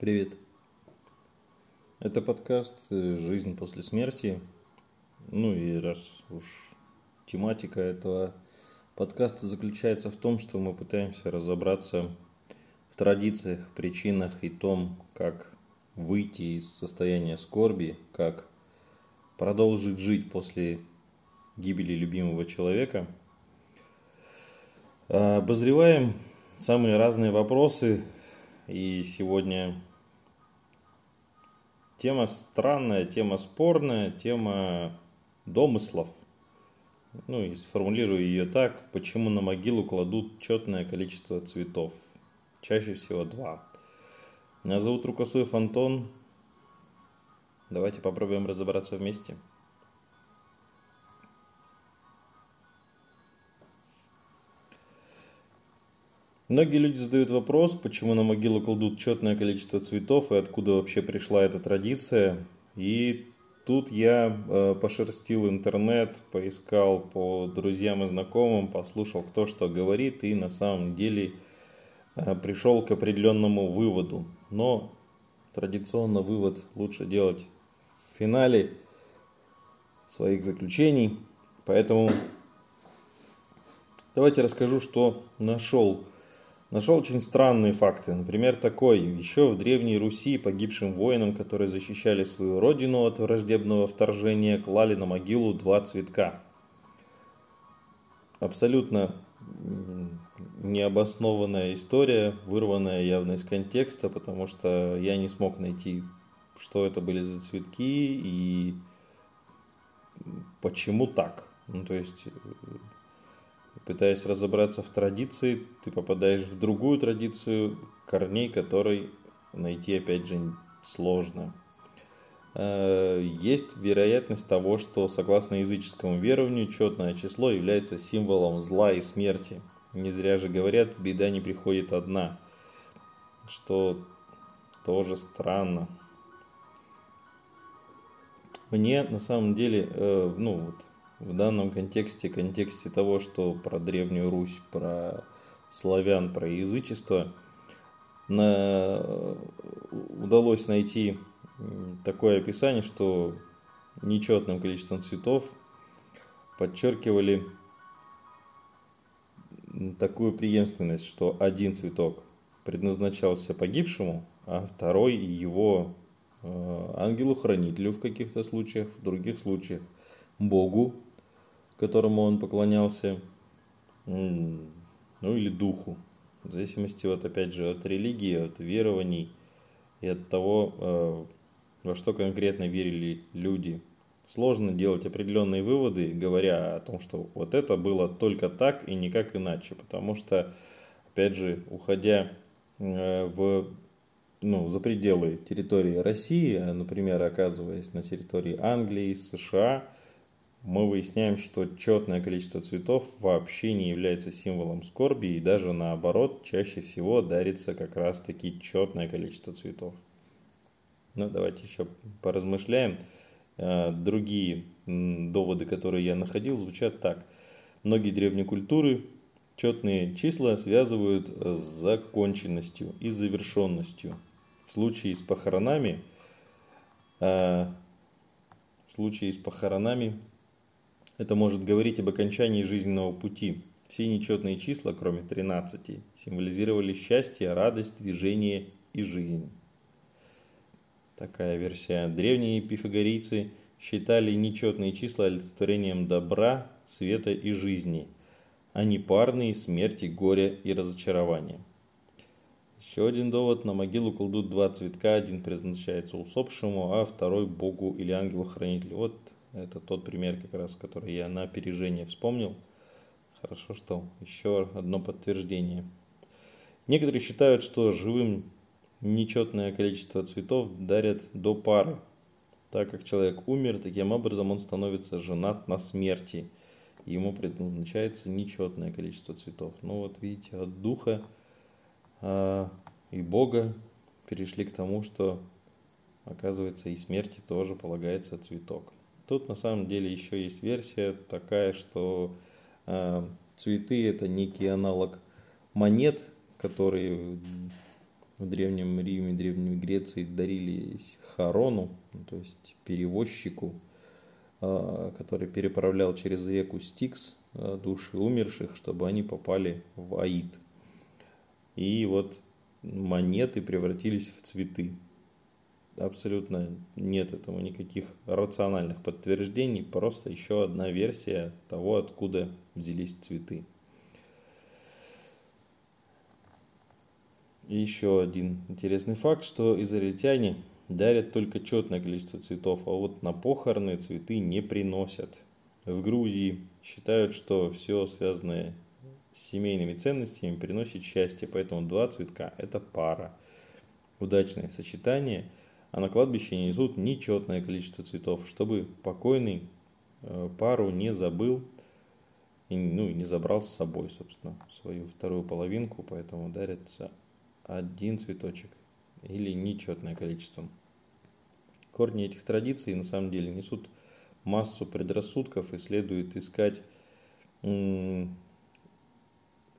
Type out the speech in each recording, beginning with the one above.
Привет. Это подкаст «Жизнь после смерти». Ну и раз уж тематика этого подкаста заключается в том, что мы пытаемся разобраться в традициях, причинах и том, как выйти из состояния скорби, как продолжить жить после гибели любимого человека. Обозреваем самые разные вопросы, и сегодня Тема странная, тема спорная, тема домыслов. Ну и сформулирую ее так, почему на могилу кладут четное количество цветов. Чаще всего два. Меня зовут Рукосуев Антон. Давайте попробуем разобраться вместе. Многие люди задают вопрос, почему на могилу кладут четное количество цветов и откуда вообще пришла эта традиция. И тут я э, пошерстил интернет, поискал по друзьям и знакомым, послушал, кто что говорит, и на самом деле э, пришел к определенному выводу. Но традиционно вывод лучше делать в финале своих заключений. Поэтому давайте расскажу, что нашел Нашел очень странные факты. Например, такой. Еще в Древней Руси погибшим воинам, которые защищали свою родину от враждебного вторжения, клали на могилу два цветка. Абсолютно необоснованная история, вырванная явно из контекста, потому что я не смог найти, что это были за цветки и почему так. Ну, то есть Пытаясь разобраться в традиции, ты попадаешь в другую традицию, корней которой найти опять же сложно. Э, есть вероятность того, что согласно языческому верованию четное число является символом зла и смерти. Не зря же говорят, беда не приходит одна, что тоже странно. Мне на самом деле, э, ну вот, в данном контексте, контексте того, что про Древнюю Русь, про славян, про язычество, на... удалось найти такое описание, что нечетным количеством цветов подчеркивали такую преемственность, что один цветок предназначался погибшему, а второй его э, ангелу-хранителю в каких-то случаях, в других случаях Богу, которому он поклонялся, ну или духу, в зависимости вот опять же от религии, от верований и от того, э, во что конкретно верили люди. Сложно делать определенные выводы, говоря о том, что вот это было только так и никак иначе, потому что, опять же, уходя э, в ну, за пределы территории России, например, оказываясь на территории Англии, США, мы выясняем, что четное количество цветов вообще не является символом скорби и даже наоборот чаще всего дарится как раз таки четное количество цветов. Ну, давайте еще поразмышляем. Э, другие доводы, которые я находил, звучат так. Многие древние культуры четные числа связывают с законченностью и завершенностью. В случае с похоронами, э, в случае с похоронами это может говорить об окончании жизненного пути. Все нечетные числа, кроме 13, символизировали счастье, радость, движение и жизнь. Такая версия. Древние пифагорейцы считали нечетные числа олицетворением добра, света и жизни, а не парные смерти, горя и разочарования. Еще один довод. На могилу кладут два цветка. Один предназначается усопшему, а второй Богу или ангелу-хранителю. Вот это тот пример, как раз, который я на опережение вспомнил. Хорошо, что еще одно подтверждение. Некоторые считают, что живым нечетное количество цветов дарят до пары. Так как человек умер, таким образом он становится женат на смерти. Ему предназначается нечетное количество цветов. Ну вот видите, от духа э, и Бога перешли к тому, что оказывается и смерти тоже полагается цветок. Тут на самом деле еще есть версия такая, что э, цветы это некий аналог монет, которые в Древнем Риме, Древней Греции дарились хорону, то есть перевозчику, а, который переправлял через реку Стикс а, души умерших, чтобы они попали в Аид. И вот монеты превратились в цветы. Абсолютно нет этому никаких рациональных подтверждений, просто еще одна версия того, откуда взялись цветы. И еще один интересный факт, что израильтяне дарят только четное количество цветов, а вот на похороны цветы не приносят. В Грузии считают, что все связанное с семейными ценностями приносит счастье, поэтому два цветка – это пара. Удачное сочетание, а на кладбище несут нечетное количество цветов, чтобы покойный э, пару не забыл и, ну, и не забрал с собой, собственно, свою вторую половинку, поэтому дарят один цветочек или нечетное количество. Корни этих традиций на самом деле несут массу предрассудков и следует искать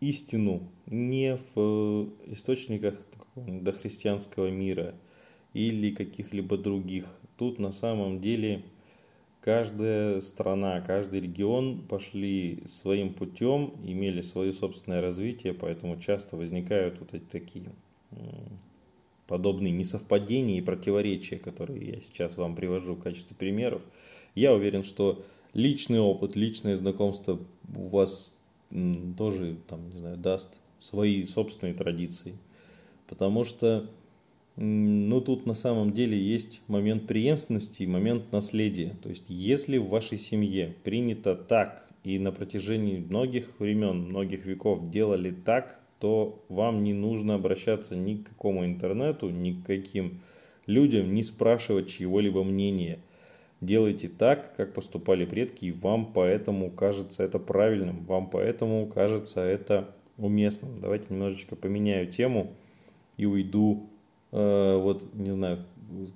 истину не в источниках дохристианского мира или каких-либо других. Тут на самом деле каждая страна, каждый регион пошли своим путем, имели свое собственное развитие, поэтому часто возникают вот эти такие подобные несовпадения и противоречия, которые я сейчас вам привожу в качестве примеров. Я уверен, что личный опыт, личное знакомство у вас тоже, там, не знаю, даст свои собственные традиции. Потому что ну, тут на самом деле есть момент преемственности и момент наследия. То есть, если в вашей семье принято так, и на протяжении многих времен, многих веков делали так, то вам не нужно обращаться ни к какому интернету, ни к каким людям, не спрашивать чьего-либо мнения. Делайте так, как поступали предки, и вам поэтому кажется это правильным, вам поэтому кажется это уместным. Давайте немножечко поменяю тему и уйду вот, не знаю,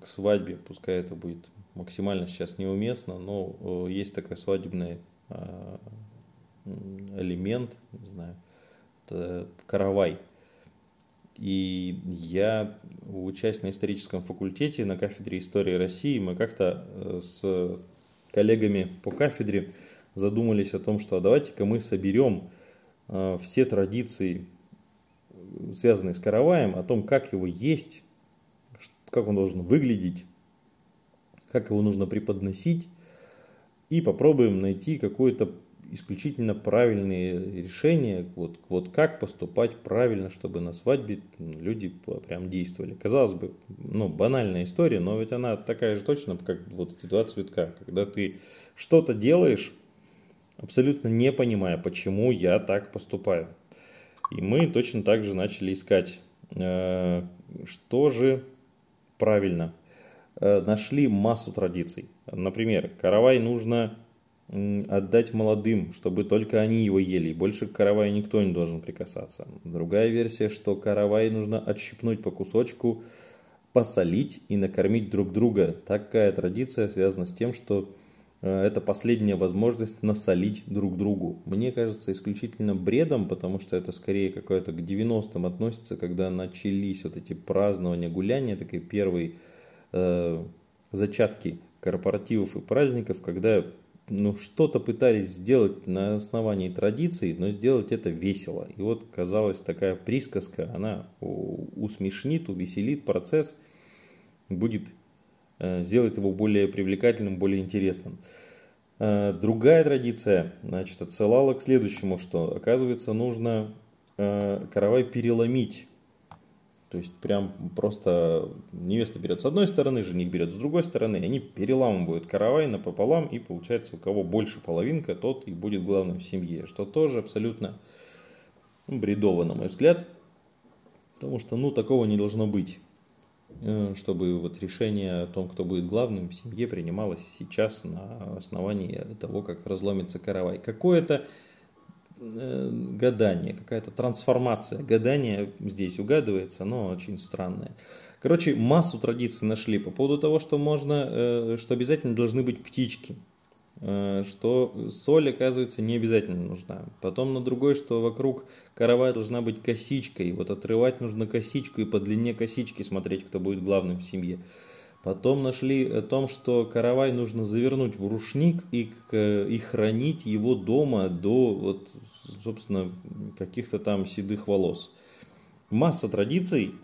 к свадьбе, пускай это будет максимально сейчас неуместно, но э, есть такой свадебный э, элемент, не знаю, это каравай. И я, учась на историческом факультете на кафедре истории России, мы как-то с коллегами по кафедре задумались о том, что а давайте-ка мы соберем все традиции, связанные с караваем, о том, как его есть, как он должен выглядеть, как его нужно преподносить, и попробуем найти какое-то исключительно правильное решение, вот, вот как поступать правильно, чтобы на свадьбе люди прям действовали. Казалось бы, ну, банальная история, но ведь она такая же точно, как вот эти два цветка. Когда ты что-то делаешь, абсолютно не понимая, почему я так поступаю. И мы точно так же начали искать, э, что же правильно. Э, нашли массу традиций. Например, каравай нужно отдать молодым, чтобы только они его ели, больше к караваю никто не должен прикасаться. Другая версия, что каравай нужно отщипнуть по кусочку, посолить и накормить друг друга. Такая традиция связана с тем, что это последняя возможность насолить друг другу. Мне кажется исключительно бредом, потому что это скорее какое-то к 90-м относится, когда начались вот эти празднования, гуляния, такие первые э, зачатки корпоративов и праздников, когда ну, что-то пытались сделать на основании традиций, но сделать это весело. И вот казалось такая присказка, она усмешнит, увеселит процесс, будет Э, сделать его более привлекательным, более интересным. Э, другая традиция значит, отсылала к следующему, что оказывается нужно э, каравай переломить. То есть прям просто невеста берет с одной стороны, жених берет с другой стороны, и они переламывают каравай напополам, и получается у кого больше половинка, тот и будет главным в семье. Что тоже абсолютно бредово, на мой взгляд. Потому что, ну, такого не должно быть. Э, чтобы вот решение о том, кто будет главным в семье, принималось сейчас на основании того, как разломится каравай. Какое-то э, гадание, какая-то трансформация гадания здесь угадывается, но очень странная. Короче, массу традиций нашли по поводу того, что можно, э, что обязательно должны быть птички. Э, что соль, оказывается, не обязательно нужна. Потом на другой, что вокруг каравая должна быть косичка, и вот отрывать нужно косичку и по длине косички смотреть, кто будет главным в семье. Потом нашли о том, что каравай нужно завернуть в рушник и, и хранить его дома до, вот, собственно, каких-то там седых волос. Масса традиций,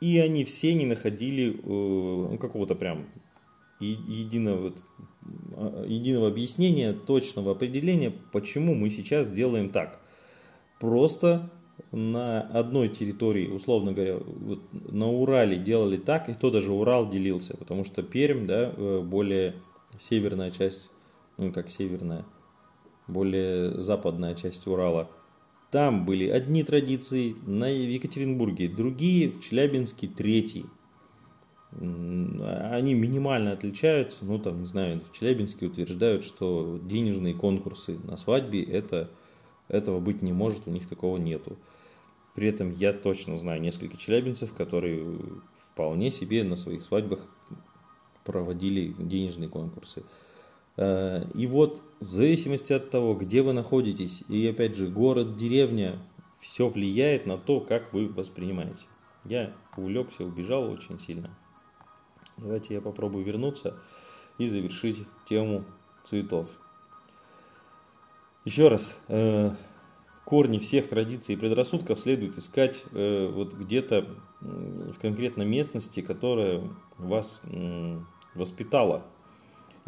и они все не находили э, ну, какого-то прям единого, а, единого объяснения, точного определения, почему мы сейчас делаем так. Просто на одной территории, условно говоря, вот на Урале делали так, и то даже Урал делился, потому что Пермь, да, э, более северная часть, ну как северная, более западная часть Урала, там были одни традиции, на Екатеринбурге другие, в Челябинске третий. Они минимально отличаются, ну там, не знаю, в Челябинске утверждают, что денежные конкурсы на свадьбе, это, этого быть не может, у них такого нету. При этом я точно знаю несколько челябинцев, которые вполне себе на своих свадьбах проводили денежные конкурсы. Э, и вот в зависимости от того, где вы находитесь, и опять же город, деревня, все влияет на то, как вы воспринимаете. Я увлекся, убежал очень сильно. Давайте я попробую вернуться и завершить тему цветов. Еще раз, э, корни всех традиций и предрассудков следует искать э, вот где-то в конкретной местности, которая вас воспитала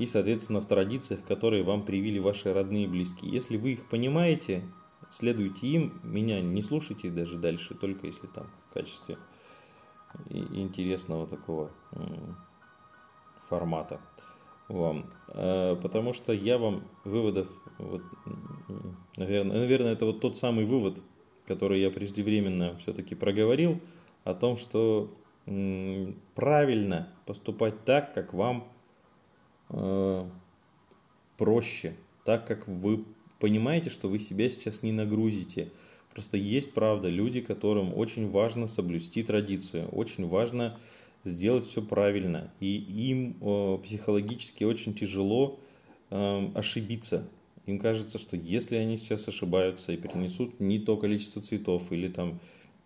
и, соответственно, в традициях, которые вам привили ваши родные и близкие. Если вы их понимаете, следуйте им, меня не слушайте даже дальше, только если там в качестве интересного такого формата вам. Э, потому что я вам выводов, вот, наверное, наверное, это вот тот самый вывод, который я преждевременно все-таки проговорил, о том, что правильно поступать так, как вам Э, проще, так как вы понимаете, что вы себя сейчас не нагрузите. Просто есть правда люди, которым очень важно соблюсти традицию, очень важно сделать все правильно. И им э, психологически очень тяжело э, ошибиться. Им кажется, что если они сейчас ошибаются и принесут не то количество цветов или там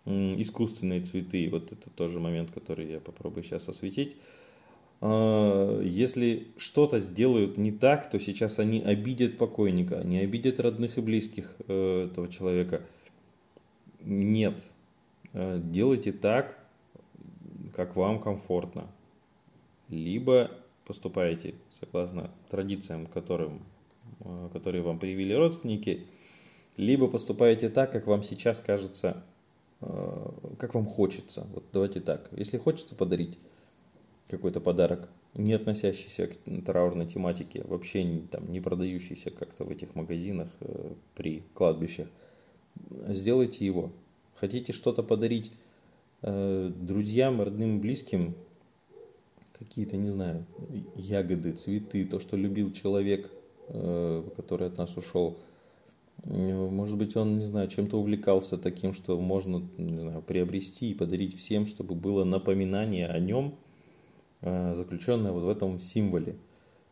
искусственные цветы, вот это тоже момент, который я попробую сейчас осветить, а, если что-то сделают не так, то сейчас они обидят покойника, они обидят родных и близких э, этого человека. Нет. Э, делайте так, как вам комфортно. Либо поступаете согласно традициям, которым, э, которые вам привили родственники, либо поступаете так, как вам сейчас кажется, как вам хочется. Вот давайте так. Если хочется подарить какой-то подарок, не относящийся к траурной тематике, вообще там, не продающийся как-то в этих магазинах э, при кладбищах, сделайте его. Хотите что-то подарить э, друзьям, родным, близким, какие-то, не знаю, ягоды, цветы, то, что любил человек, э, который от нас ушел. Может быть, он, не знаю, чем-то увлекался таким, что можно, не знаю, приобрести и подарить всем, чтобы было напоминание о нем – Э, заключенная вот в этом символе,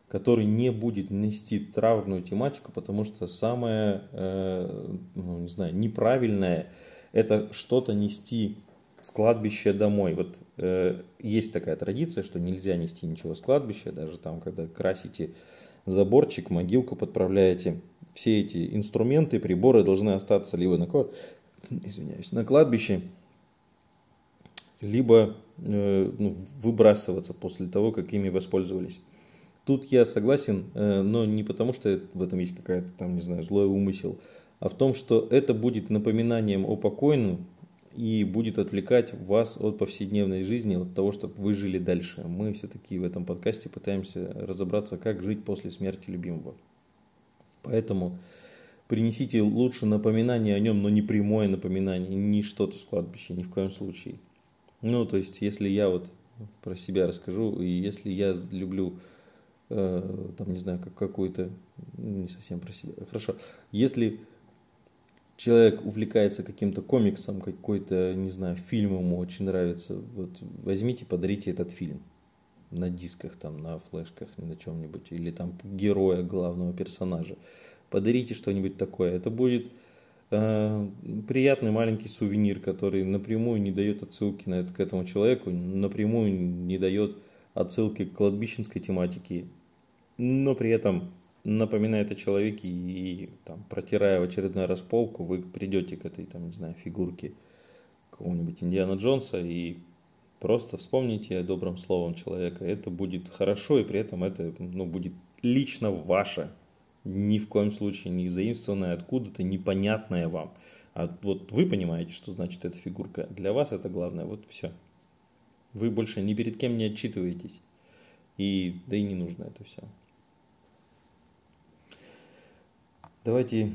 который не будет нести траурную тематику, потому что самое, э, ну, не знаю, неправильное – это что-то нести с кладбища домой. Вот э, есть такая традиция, что нельзя нести ничего с кладбища, даже там, когда красите заборчик, могилку подправляете. Все эти инструменты, приборы должны остаться либо на, клад... Извиняюсь, на кладбище, либо э, ну, выбрасываться после того, как ими воспользовались. Тут я согласен, э, но не потому, что в этом есть какая-то там, не знаю, злой умысел, а в том, что это будет напоминанием о покойном и будет отвлекать вас от повседневной жизни, от того, чтобы вы жили дальше. Мы все-таки в этом подкасте пытаемся разобраться, как жить после смерти любимого. Поэтому принесите лучше напоминание о нем, но не прямое напоминание, не что-то с кладбища, ни в коем случае. Ну, то есть, если я вот про себя расскажу, и если я люблю, э, там, не знаю, как какую-то, ну, не совсем про себя, хорошо, если человек увлекается каким-то комиксом, какой-то, не знаю, фильм ему очень нравится, вот возьмите, подарите этот фильм. на дисках, там, на флешках, на чем-нибудь, или там героя главного персонажа. Подарите что-нибудь такое. Это будет э, приятный маленький сувенир, который напрямую не дает отсылки на это, к этому человеку, напрямую не дает отсылки к кладбищенской тематике, но при этом напоминает о человеке и, там, протирая в очередной раз вы придете к этой, там, не знаю, фигурке какого-нибудь Индиана Джонса и просто вспомните добрым словом человека. Это будет хорошо, и при этом это ну, будет лично ваше, ни в коем случае не заимствованное откуда-то, непонятное вам. А вот вы понимаете, что значит эта фигурка. Для вас это главное. Вот все. Вы больше ни перед кем не отчитываетесь. И да и не нужно это все. Давайте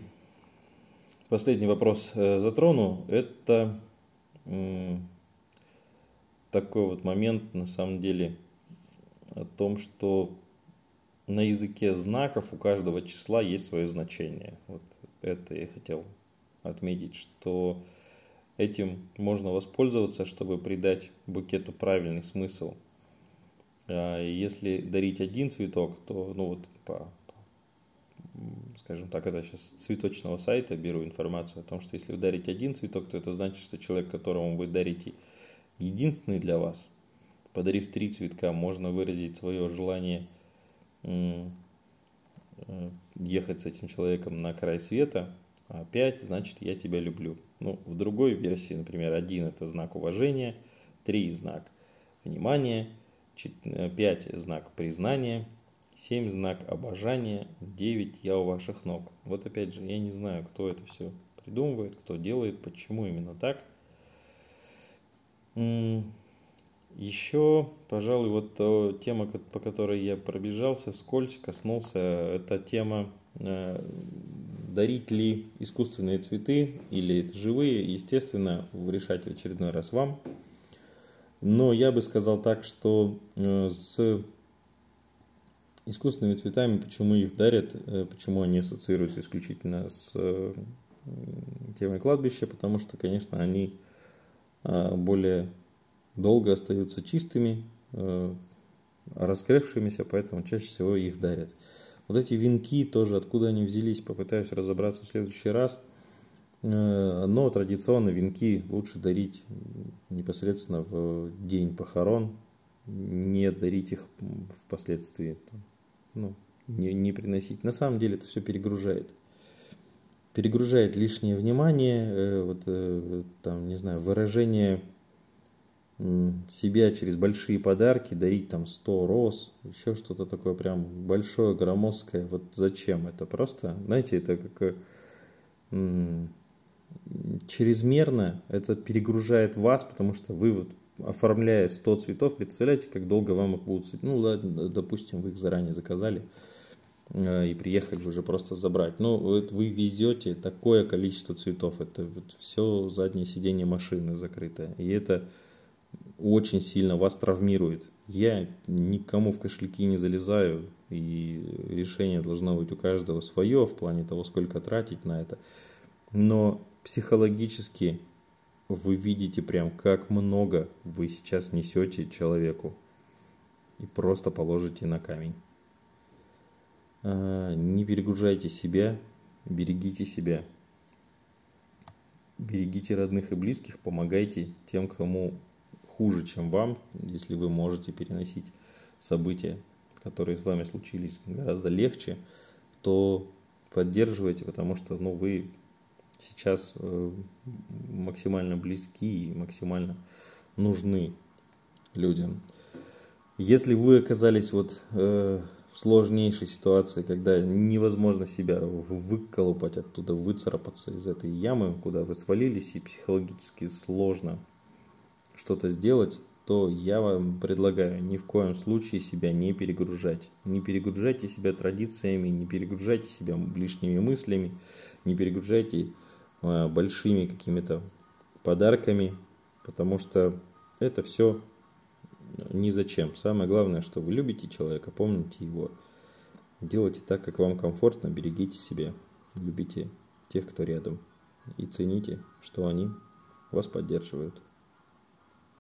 последний вопрос э, затрону. Это такой вот момент, на самом деле, о том, что на языке знаков у каждого числа есть свое значение. Вот это я хотел отметить, что этим можно воспользоваться, чтобы придать букету правильный смысл. А если дарить один цветок, то ну вот по скажем так, это сейчас с цветочного сайта беру информацию о том, что если вы дарите один цветок, то это значит, что человек, которому вы дарите единственный для вас, подарив три цветка, можно выразить свое желание э, ехать с этим человеком на край света, а пять значит я тебя люблю. Ну, в другой версии, например, один это знак уважения, три знак внимания, э, пять знак признания – 7 знак обожания, 9 я у ваших ног. Вот опять же, я не знаю, кто это все придумывает, кто делает, почему именно так. Еще, пожалуй, вот тема, по которой я пробежался вскользь, коснулся, это тема э, дарить ли искусственные цветы или живые, естественно, решать в очередной раз вам. Но я бы сказал так, что э, с искусственными цветами, почему их дарят, э, почему они ассоциируются исключительно с э, темой кладбища, потому что, конечно, они а, более долго остаются чистыми, э, раскрывшимися, поэтому чаще всего их дарят. Вот эти венки тоже, откуда они взялись, попытаюсь разобраться в следующий раз. Но традиционно венки лучше дарить непосредственно в день похорон, не дарить их впоследствии ну, не, не приносить. На самом деле это все перегружает. Перегружает лишнее внимание, э, вот э, там, не знаю, выражение э, себя через большие подарки, дарить там 100 роз, еще что-то такое прям большое, громоздкое. Вот зачем это? Просто, знаете, это как э, чрезмерно, это перегружает вас, потому что вы вот оформляя 100 цветов, представляете, как долго вам их будут... Ну, ладно, допустим, вы их заранее заказали э, и приехали уже просто забрать. Но вот вы везете такое количество цветов, это вот все заднее сиденье машины закрытое. И это очень сильно вас травмирует. Я никому в кошельки не залезаю, и решение должно быть у каждого свое в плане того, сколько тратить на это. Но психологически вы видите прям, как много вы сейчас несете человеку. И просто положите на камень. А, не перегружайте себя, берегите себя. Берегите родных и близких, помогайте тем, кому хуже, чем вам, если вы можете переносить события, которые с вами случились гораздо легче, то поддерживайте, потому что ну, вы сейчас э, максимально близки и максимально нужны людям. Если вы оказались вот э, в сложнейшей ситуации, когда невозможно себя выколупать оттуда, выцарапаться из этой ямы, куда вы свалились, и психологически сложно что-то сделать, то я вам предлагаю ни в коем случае себя не перегружать. Не перегружайте себя традициями, не перегружайте себя лишними мыслями, не перегружайте большими какими-то подарками, потому что это все ни зачем. Самое главное, что вы любите человека, помните его. Делайте так, как вам комфортно, берегите себя, любите тех, кто рядом. И цените, что они вас поддерживают.